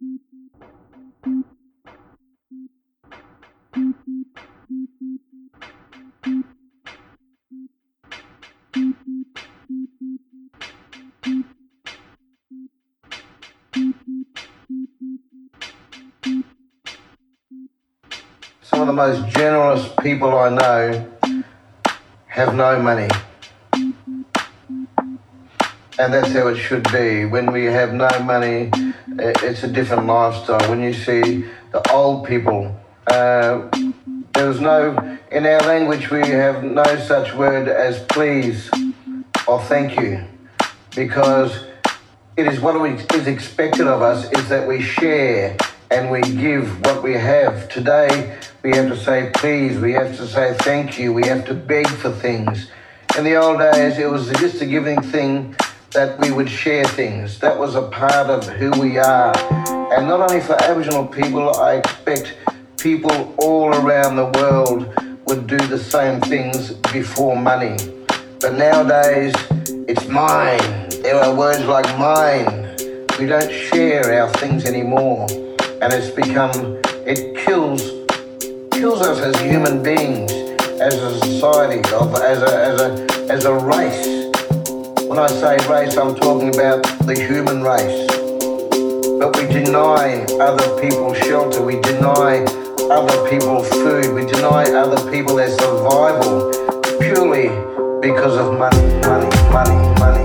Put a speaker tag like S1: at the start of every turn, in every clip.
S1: Some of the most generous people I know have no money. And that's how it should be. When we have no money, it's a different lifestyle. When you see the old people, uh, there was no, in our language, we have no such word as please or thank you because it is what is expected of us is that we share and we give what we have. Today, we have to say please, we have to say thank you, we have to beg for things. In the old days, it was just a giving thing that we would share things. That was a part of who we are. And not only for Aboriginal people, I expect people all around the world would do the same things before money. But nowadays, it's mine. There are words like mine. We don't share our things anymore. And it's become, it kills, kills us as human beings, as a society, as, a, as, a, as a race. When I say race, I'm talking about the human race. But we deny other people shelter, we deny other people food, we deny other people their survival purely because of money, money, money, money,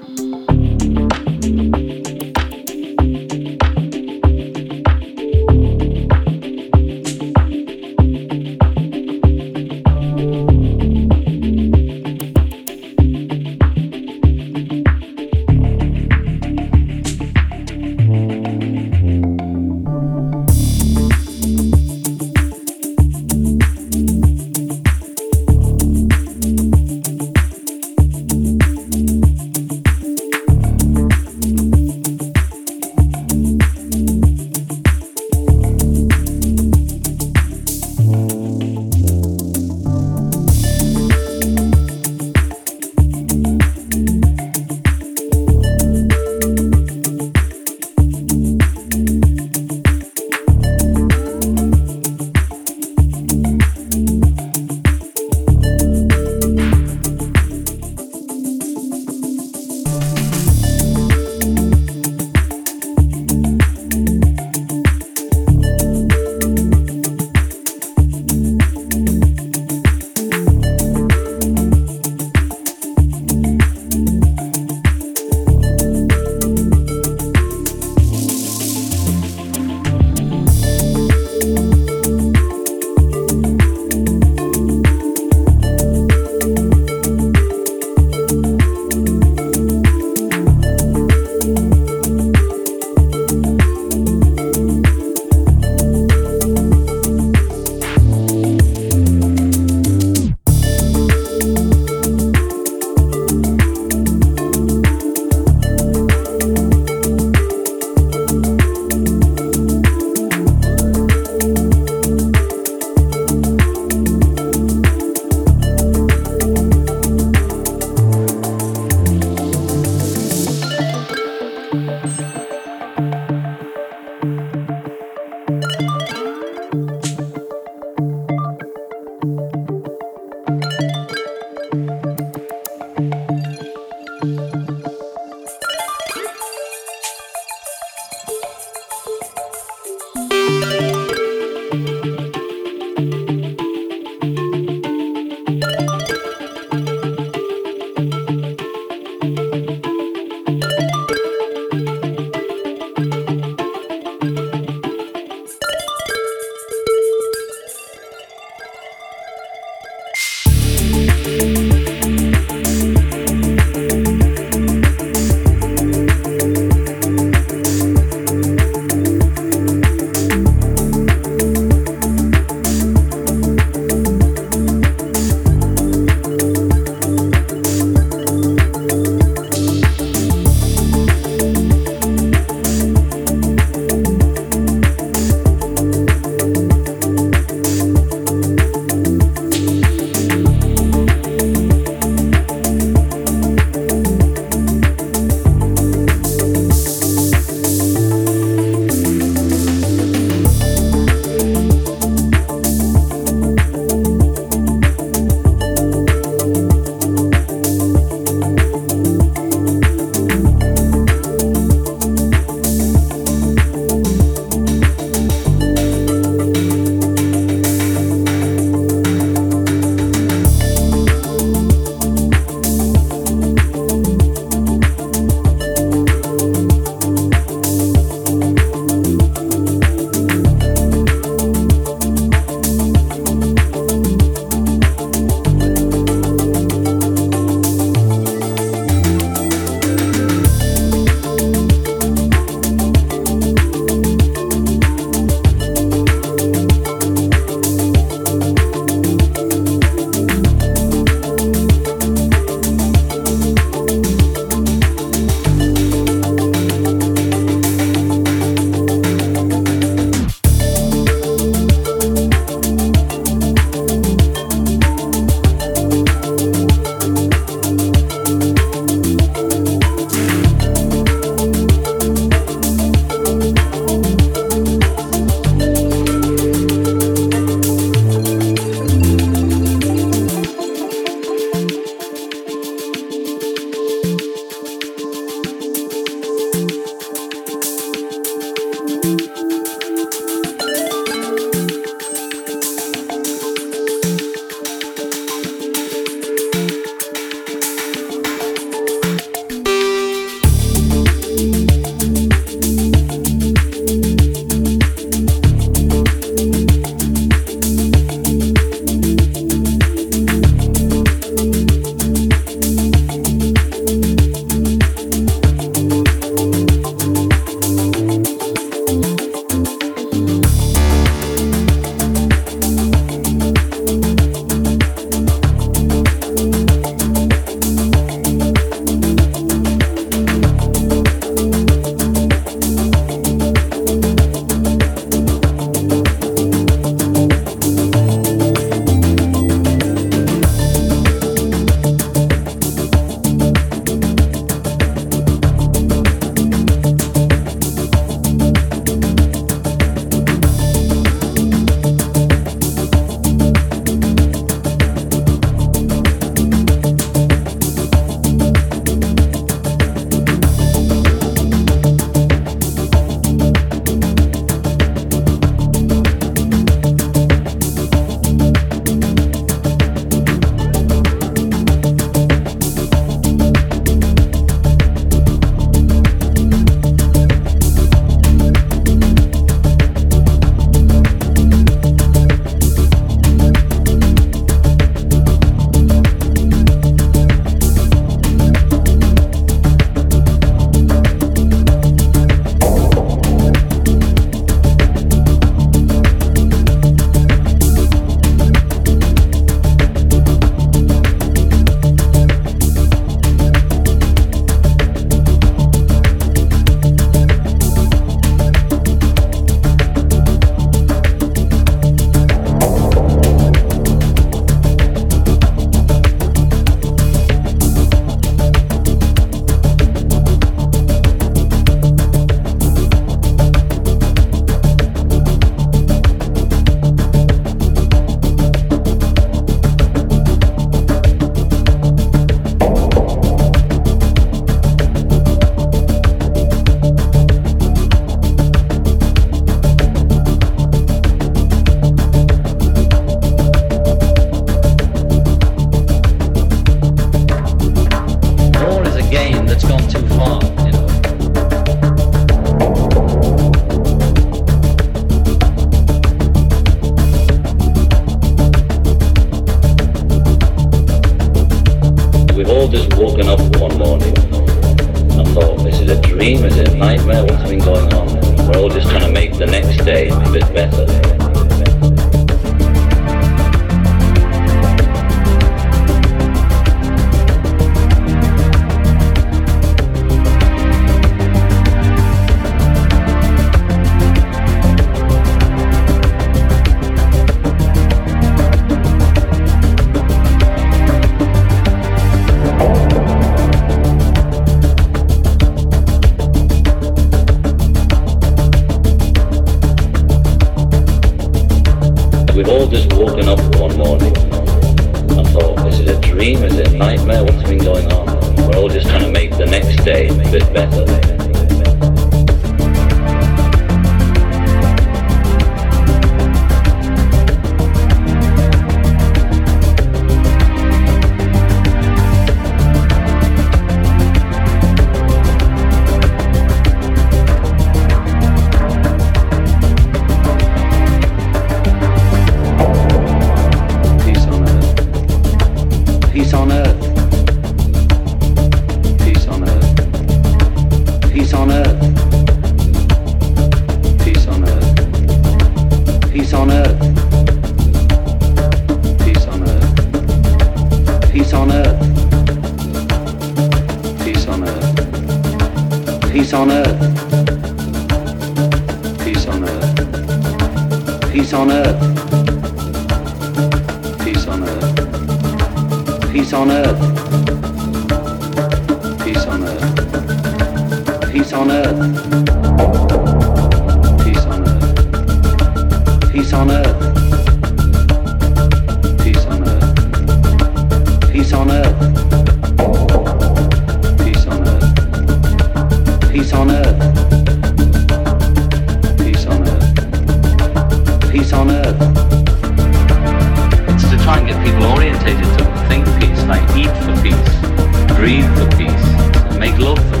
S1: read the piece, make love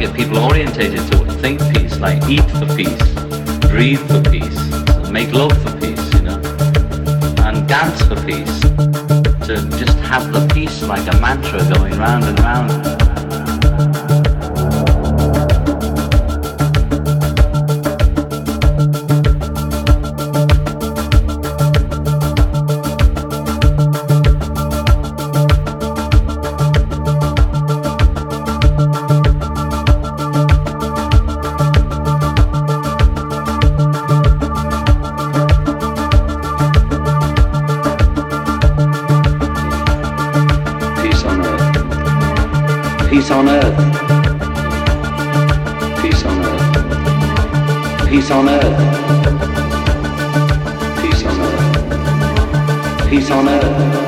S2: get people orientated to it. Think peace, like eat for peace, breathe for peace, make love for peace, you know, and dance for peace. To just have the peace like a mantra going round and round. Peace on earth. Peace on earth. Peace on earth. Peace on earth. Peace on earth.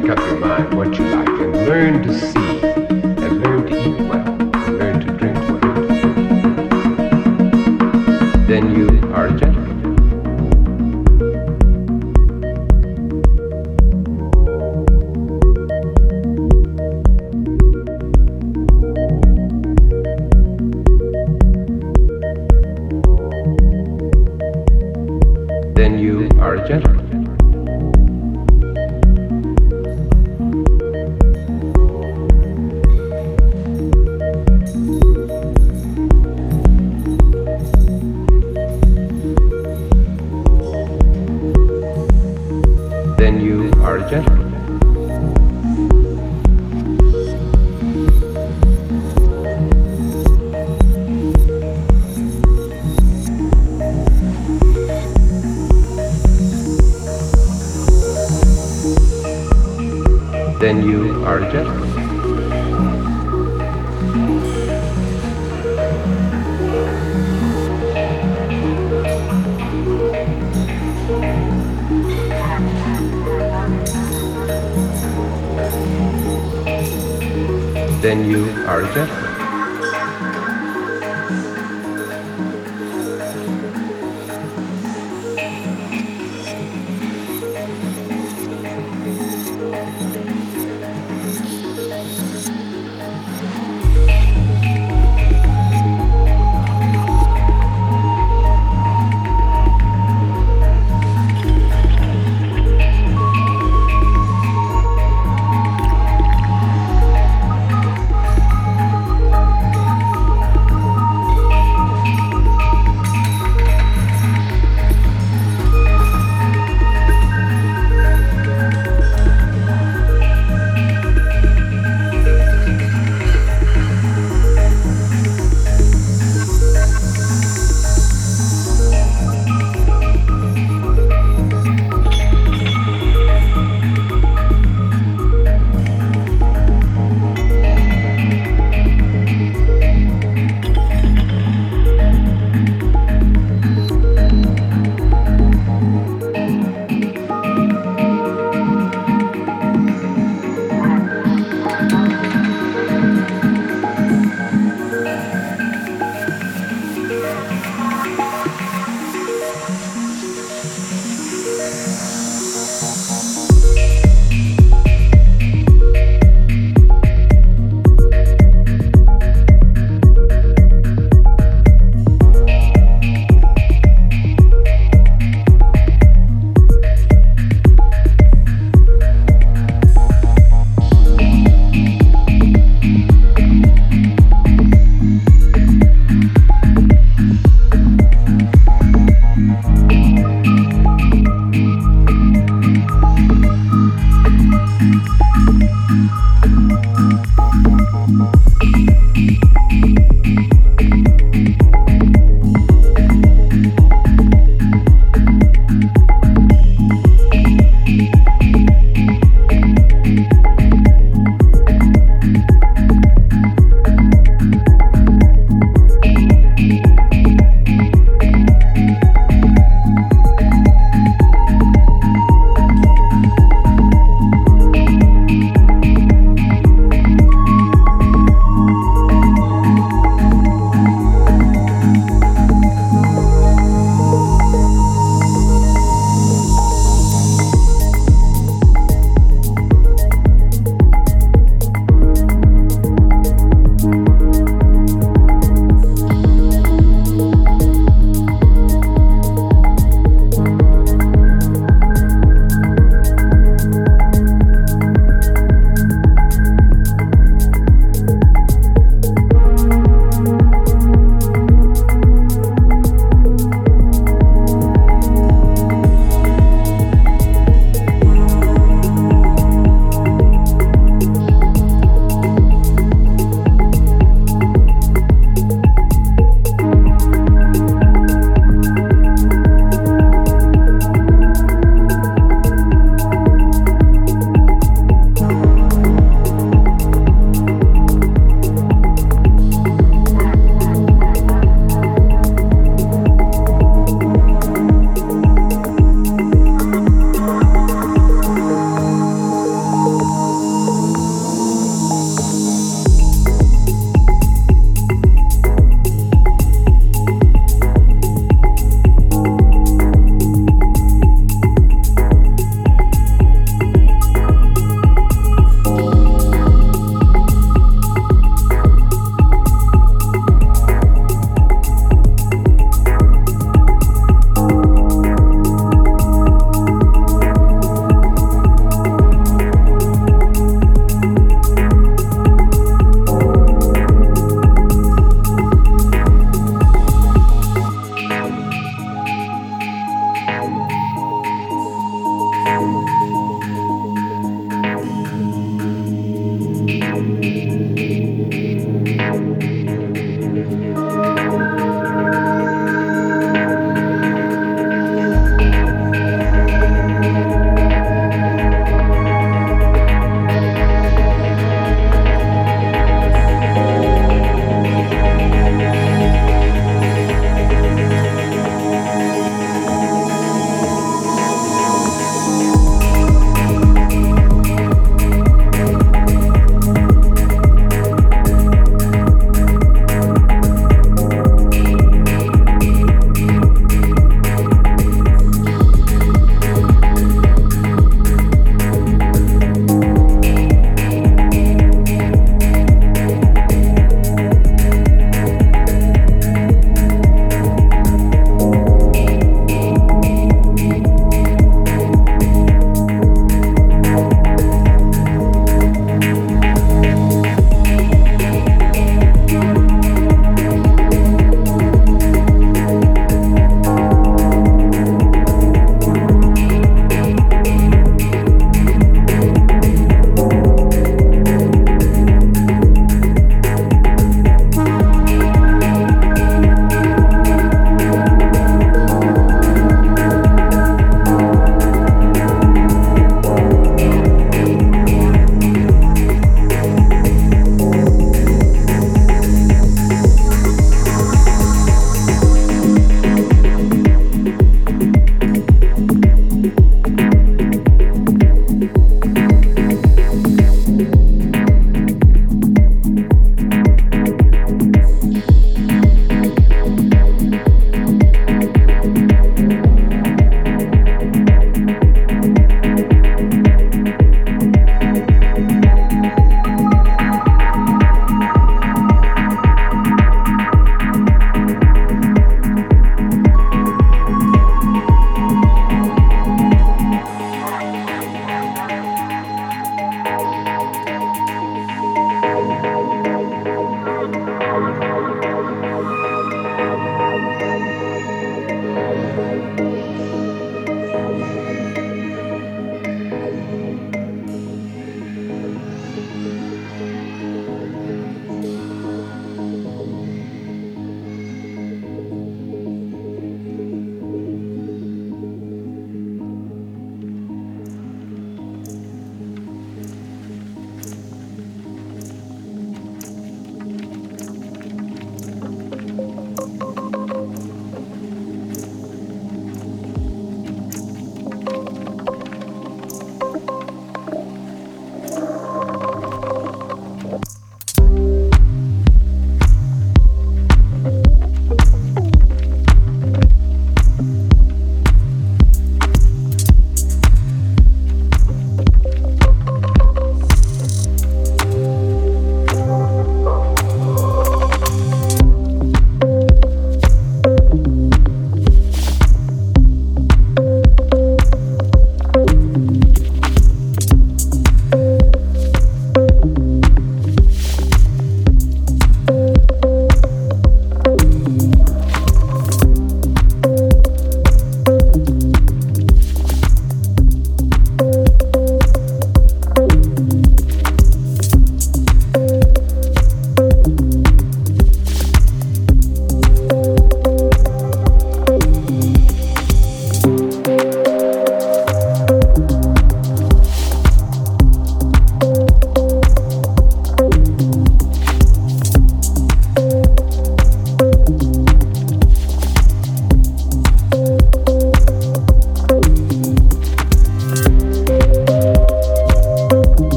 S2: make up your mind what you like and learn to see.